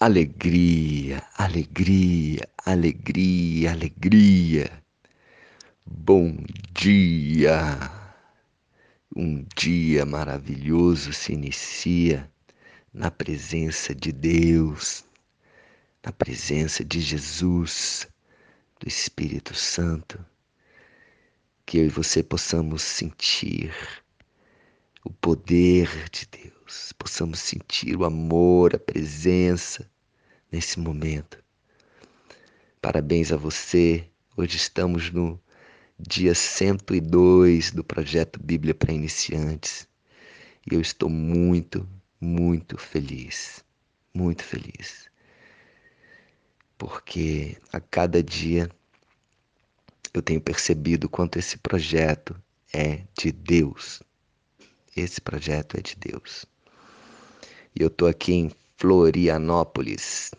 Alegria, alegria, alegria, alegria. Bom dia! Um dia maravilhoso se inicia na presença de Deus, na presença de Jesus, do Espírito Santo. Que eu e você possamos sentir o poder de Deus possamos sentir o amor, a presença nesse momento. Parabéns a você. Hoje estamos no dia 102 do projeto Bíblia para Iniciantes. E eu estou muito, muito feliz. Muito feliz. Porque a cada dia eu tenho percebido quanto esse projeto é de Deus. Esse projeto é de Deus. E eu estou aqui em Florianópolis,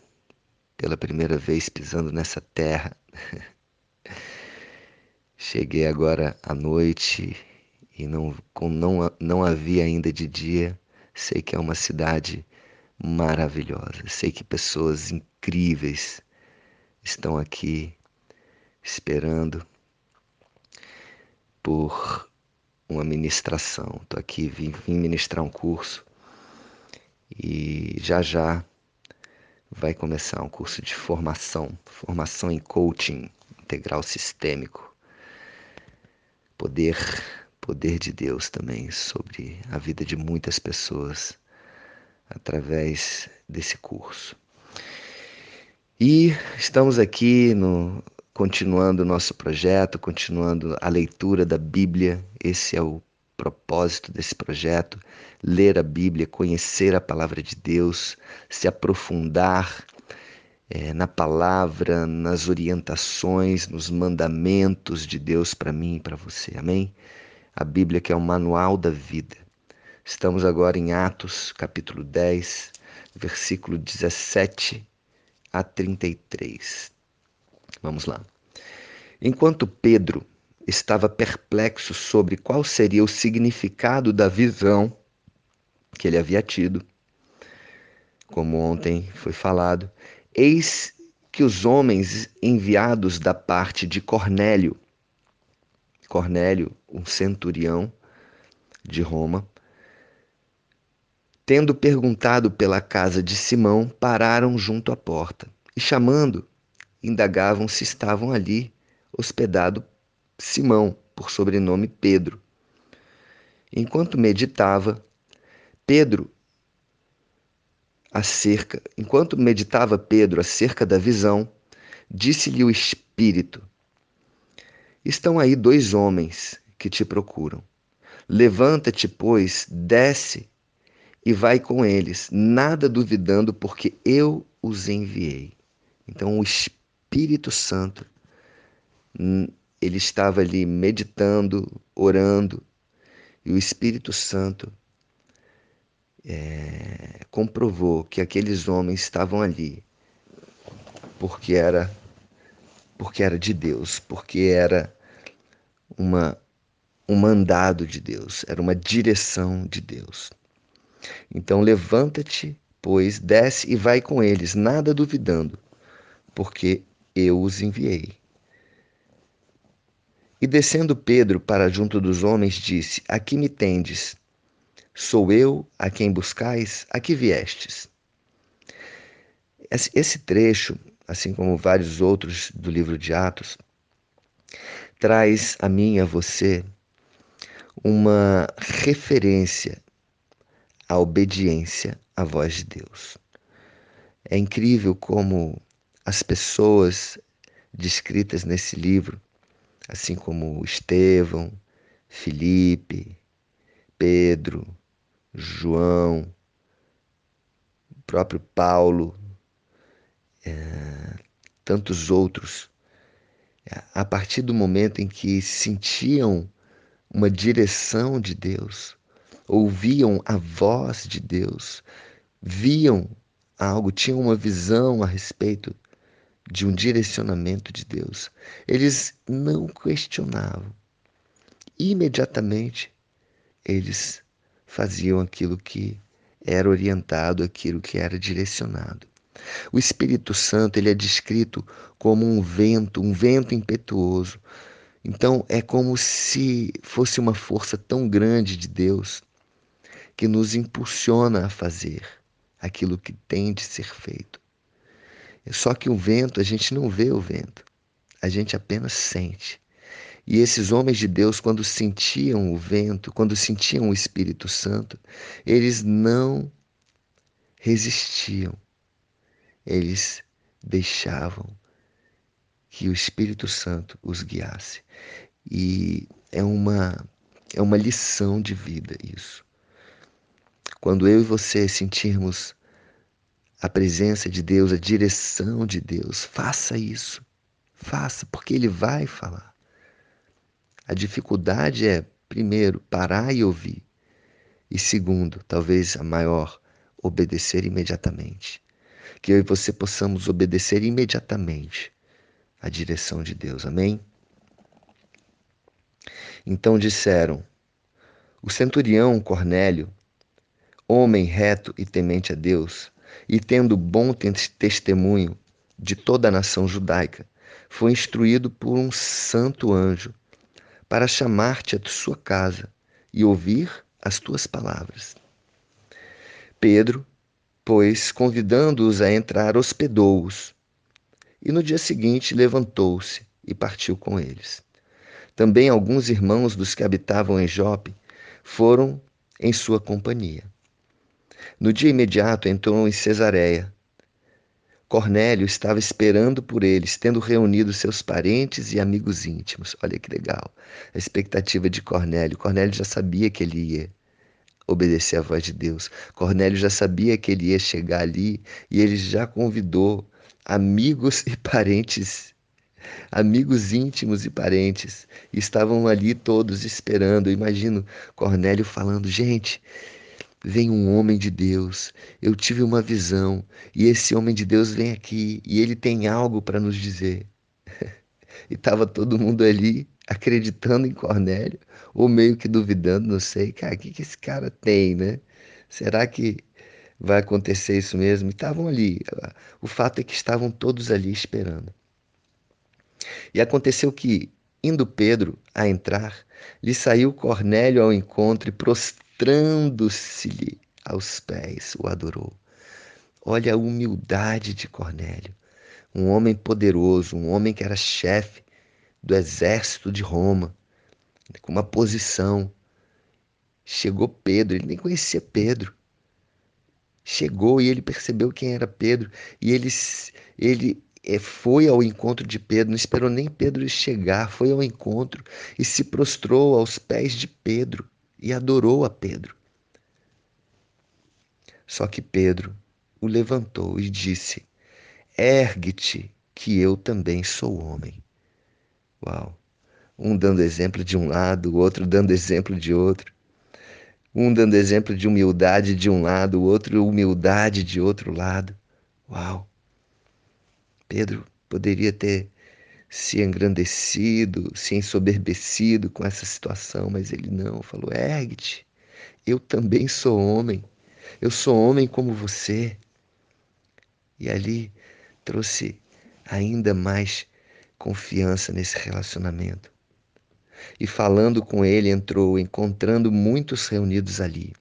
pela primeira vez pisando nessa terra. Cheguei agora à noite e não, como não, não havia ainda de dia, sei que é uma cidade maravilhosa. Sei que pessoas incríveis estão aqui esperando por uma ministração. Estou aqui, vim, vim ministrar um curso e já já vai começar um curso de formação, formação em coaching integral sistêmico. Poder, poder de Deus também sobre a vida de muitas pessoas através desse curso. E estamos aqui no continuando o nosso projeto, continuando a leitura da Bíblia. Esse é o propósito desse projeto, ler a Bíblia, conhecer a palavra de Deus, se aprofundar é, na palavra, nas orientações, nos mandamentos de Deus para mim e para você. Amém? A Bíblia que é o manual da vida. Estamos agora em Atos, capítulo 10, versículo 17 a 33. Vamos lá. Enquanto Pedro estava perplexo sobre qual seria o significado da visão que ele havia tido. Como ontem foi falado, eis que os homens enviados da parte de Cornélio, Cornélio, um centurião de Roma, tendo perguntado pela casa de Simão, pararam junto à porta e, chamando, indagavam se estavam ali hospedado Simão, por sobrenome Pedro. Enquanto meditava, Pedro acerca, enquanto meditava Pedro acerca da visão, disse-lhe o Espírito: Estão aí dois homens que te procuram. Levanta-te, pois, desce e vai com eles, nada duvidando, porque eu os enviei. Então o Espírito Santo ele estava ali meditando, orando, e o Espírito Santo é, comprovou que aqueles homens estavam ali porque era porque era de Deus, porque era uma um mandado de Deus, era uma direção de Deus. Então levanta-te, pois, desce e vai com eles, nada duvidando, porque eu os enviei. E descendo Pedro para junto dos homens, disse: Aqui me tendes. Sou eu a quem buscais, a que viestes. Esse trecho, assim como vários outros do livro de Atos, traz a mim e a você uma referência à obediência à voz de Deus. É incrível como as pessoas descritas nesse livro assim como Estevão, Felipe, Pedro, João, o próprio Paulo, é, tantos outros, a partir do momento em que sentiam uma direção de Deus, ouviam a voz de Deus, viam algo, tinham uma visão a respeito de um direcionamento de Deus. Eles não questionavam. Imediatamente eles faziam aquilo que era orientado, aquilo que era direcionado. O Espírito Santo ele é descrito como um vento, um vento impetuoso. Então é como se fosse uma força tão grande de Deus que nos impulsiona a fazer aquilo que tem de ser feito. Só que o vento, a gente não vê o vento, a gente apenas sente. E esses homens de Deus, quando sentiam o vento, quando sentiam o Espírito Santo, eles não resistiam, eles deixavam que o Espírito Santo os guiasse. E é uma, é uma lição de vida isso. Quando eu e você sentirmos a presença de Deus, a direção de Deus, faça isso. Faça, porque Ele vai falar. A dificuldade é, primeiro, parar e ouvir. E segundo, talvez a maior, obedecer imediatamente. Que eu e você possamos obedecer imediatamente à direção de Deus. Amém? Então disseram: O centurião Cornélio, homem reto e temente a Deus, e tendo bom testemunho de toda a nação judaica, foi instruído por um santo anjo para chamar-te à sua casa e ouvir as tuas palavras. Pedro, pois, convidando-os a entrar, hospedou-os. E no dia seguinte levantou-se e partiu com eles. Também alguns irmãos dos que habitavam em Jope foram em sua companhia. No dia imediato entrou em Cesareia Cornélio estava esperando por eles, tendo reunido seus parentes e amigos íntimos. Olha que legal. A expectativa de Cornélio. Cornélio já sabia que ele ia obedecer à voz de Deus. Cornélio já sabia que ele ia chegar ali e ele já convidou amigos e parentes, amigos íntimos e parentes. Estavam ali todos esperando. Eu imagino Cornélio falando: gente, vem um homem de Deus. Eu tive uma visão e esse homem de Deus vem aqui e ele tem algo para nos dizer. e estava todo mundo ali acreditando em Cornélio ou meio que duvidando, não sei, cara, o que, que esse cara tem, né? Será que vai acontecer isso mesmo? Estavam ali. O fato é que estavam todos ali esperando. E aconteceu que, indo Pedro a entrar, lhe saiu Cornélio ao encontro e prostrou prostrando-se-lhe aos pés, o adorou. Olha a humildade de Cornélio, um homem poderoso, um homem que era chefe do exército de Roma, com uma posição. Chegou Pedro, ele nem conhecia Pedro. Chegou e ele percebeu quem era Pedro e ele, ele eh, foi ao encontro de Pedro, não esperou nem Pedro chegar, foi ao encontro e se prostrou aos pés de Pedro e adorou a Pedro. Só que Pedro o levantou e disse: Ergue-te, que eu também sou homem. Uau! Um dando exemplo de um lado, o outro dando exemplo de outro. Um dando exemplo de humildade de um lado, o outro humildade de outro lado. Uau! Pedro poderia ter se engrandecido, se ensoberbecido com essa situação, mas ele não, falou: ergue-te, eu também sou homem, eu sou homem como você. E ali trouxe ainda mais confiança nesse relacionamento. E falando com ele, entrou, encontrando muitos reunidos ali,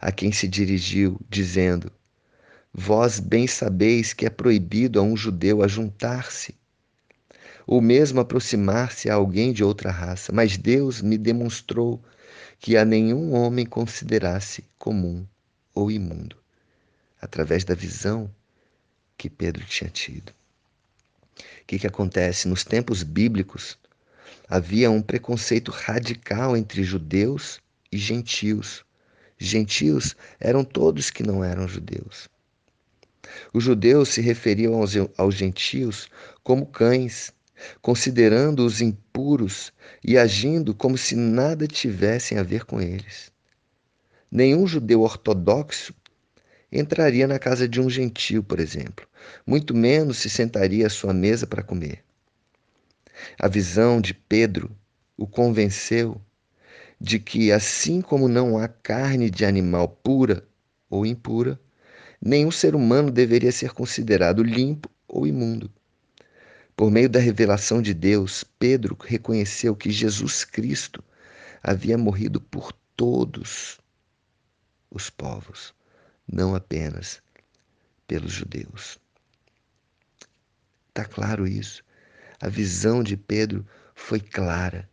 a quem se dirigiu, dizendo: Vós bem sabeis que é proibido a um judeu ajuntar-se ou mesmo aproximar-se a alguém de outra raça, mas Deus me demonstrou que a nenhum homem considerasse comum ou imundo, através da visão que Pedro tinha tido. O que, que acontece? Nos tempos bíblicos, havia um preconceito radical entre judeus e gentios. Gentios eram todos que não eram judeus. Os judeus se referiam aos, aos gentios como cães, considerando-os impuros e agindo como se nada tivessem a ver com eles. Nenhum judeu ortodoxo entraria na casa de um gentio, por exemplo, muito menos se sentaria à sua mesa para comer. A visão de Pedro o convenceu de que, assim como não há carne de animal pura ou impura, nenhum ser humano deveria ser considerado limpo ou imundo. Por meio da revelação de Deus, Pedro reconheceu que Jesus Cristo havia morrido por todos os povos, não apenas pelos judeus. Está claro isso? A visão de Pedro foi clara,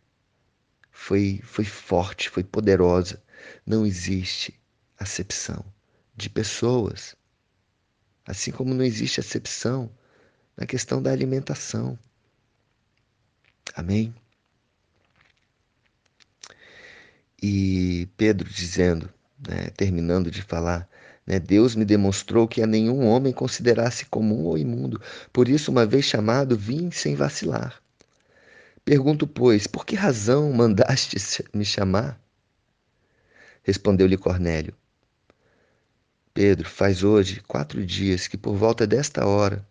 foi, foi forte, foi poderosa. Não existe acepção de pessoas, assim como não existe acepção na questão da alimentação. Amém? E Pedro dizendo, né, terminando de falar, né, Deus me demonstrou que a nenhum homem considerasse comum ou imundo. Por isso, uma vez chamado, vim sem vacilar. Pergunto, pois, por que razão mandaste me chamar? Respondeu-lhe Cornélio. Pedro, faz hoje quatro dias que, por volta desta hora,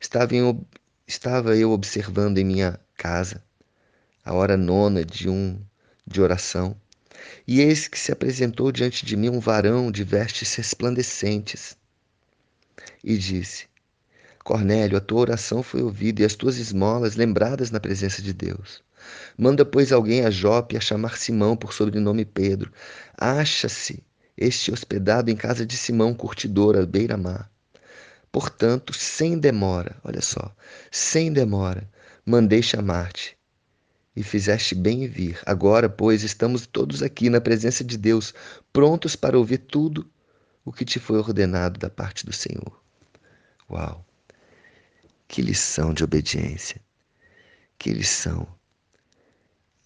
estava, em, estava eu observando em minha casa a hora nona de um de oração e eis que se apresentou diante de mim um varão de vestes resplandecentes. E disse: Cornélio, a tua oração foi ouvida e as tuas esmolas lembradas na presença de Deus. Manda, pois, alguém a Jope a chamar Simão por sobrenome Pedro. Acha-se este hospedado em casa de Simão, curtidor, à beira-mar. Portanto, sem demora, olha só, sem demora, mandei chamar-te e fizeste bem em vir. Agora, pois, estamos todos aqui na presença de Deus, prontos para ouvir tudo o que te foi ordenado da parte do Senhor. Uau! Que lição de obediência! Que lição!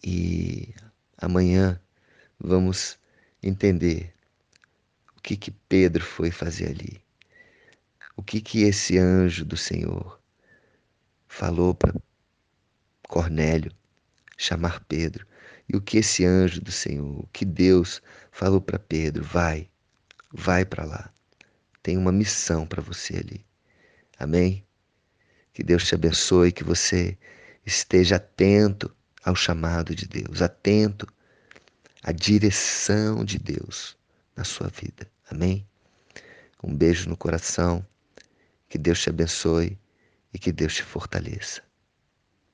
E amanhã vamos entender o que que Pedro foi fazer ali. O que que esse anjo do Senhor falou para Cornélio chamar Pedro. E o que esse anjo do Senhor, o que Deus falou para Pedro: vai, vai para lá. Tem uma missão para você ali. Amém? Que Deus te abençoe, que você esteja atento ao chamado de Deus, atento à direção de Deus na sua vida. Amém? Um beijo no coração. Que Deus te abençoe e que Deus te fortaleça.